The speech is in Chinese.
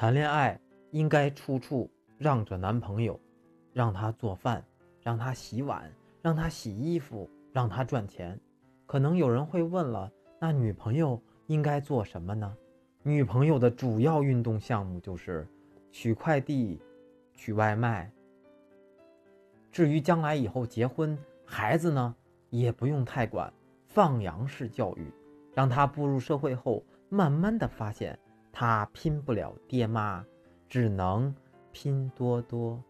谈恋爱应该处处让着男朋友，让他做饭，让他洗碗，让他洗衣服，让他赚钱。可能有人会问了，那女朋友应该做什么呢？女朋友的主要运动项目就是取快递、取外卖。至于将来以后结婚，孩子呢也不用太管，放羊式教育，让他步入社会后，慢慢的发现他拼不了爹妈，只能拼多多。